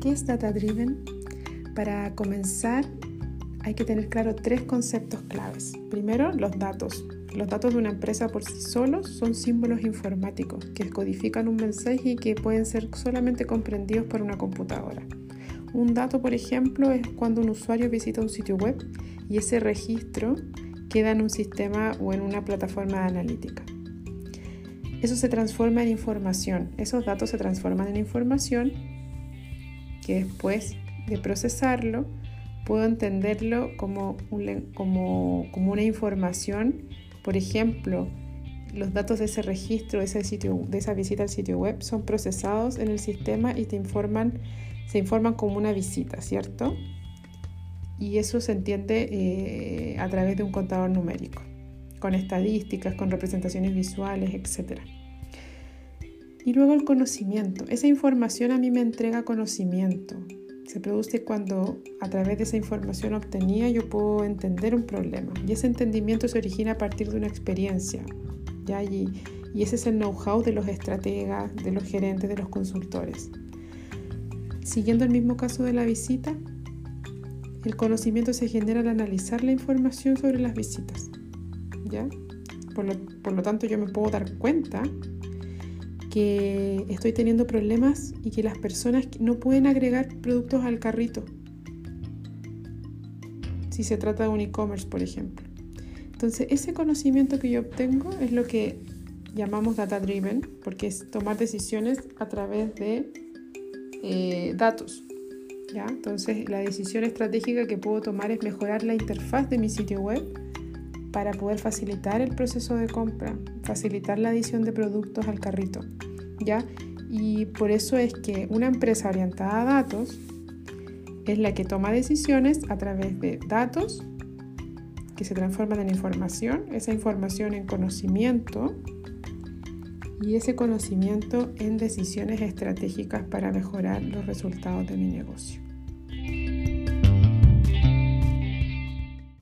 ¿Qué es Data Driven? Para comenzar, hay que tener claro tres conceptos claves. Primero, los datos. Los datos de una empresa por sí solos son símbolos informáticos que codifican un mensaje y que pueden ser solamente comprendidos por una computadora. Un dato, por ejemplo, es cuando un usuario visita un sitio web y ese registro queda en un sistema o en una plataforma analítica. Eso se transforma en información. Esos datos se transforman en información que después de procesarlo puedo entenderlo como, como, como una información. Por ejemplo, los datos de ese registro, de, ese sitio, de esa visita al sitio web, son procesados en el sistema y te informan, se informan como una visita, ¿cierto? Y eso se entiende eh, a través de un contador numérico, con estadísticas, con representaciones visuales, etc. Y luego el conocimiento. Esa información a mí me entrega conocimiento. Se produce cuando a través de esa información obtenida yo puedo entender un problema. Y ese entendimiento se origina a partir de una experiencia. ¿ya? Y, y ese es el know-how de los estrategas, de los gerentes, de los consultores. Siguiendo el mismo caso de la visita, el conocimiento se genera al analizar la información sobre las visitas. ¿ya? Por lo, por lo tanto, yo me puedo dar cuenta estoy teniendo problemas y que las personas no pueden agregar productos al carrito. Si se trata de un e-commerce, por ejemplo. Entonces, ese conocimiento que yo obtengo es lo que llamamos data driven, porque es tomar decisiones a través de eh, datos. ¿ya? Entonces, la decisión estratégica que puedo tomar es mejorar la interfaz de mi sitio web para poder facilitar el proceso de compra, facilitar la adición de productos al carrito. Y por eso es que una empresa orientada a datos es la que toma decisiones a través de datos que se transforman en información, esa información en conocimiento y ese conocimiento en decisiones estratégicas para mejorar los resultados de mi negocio.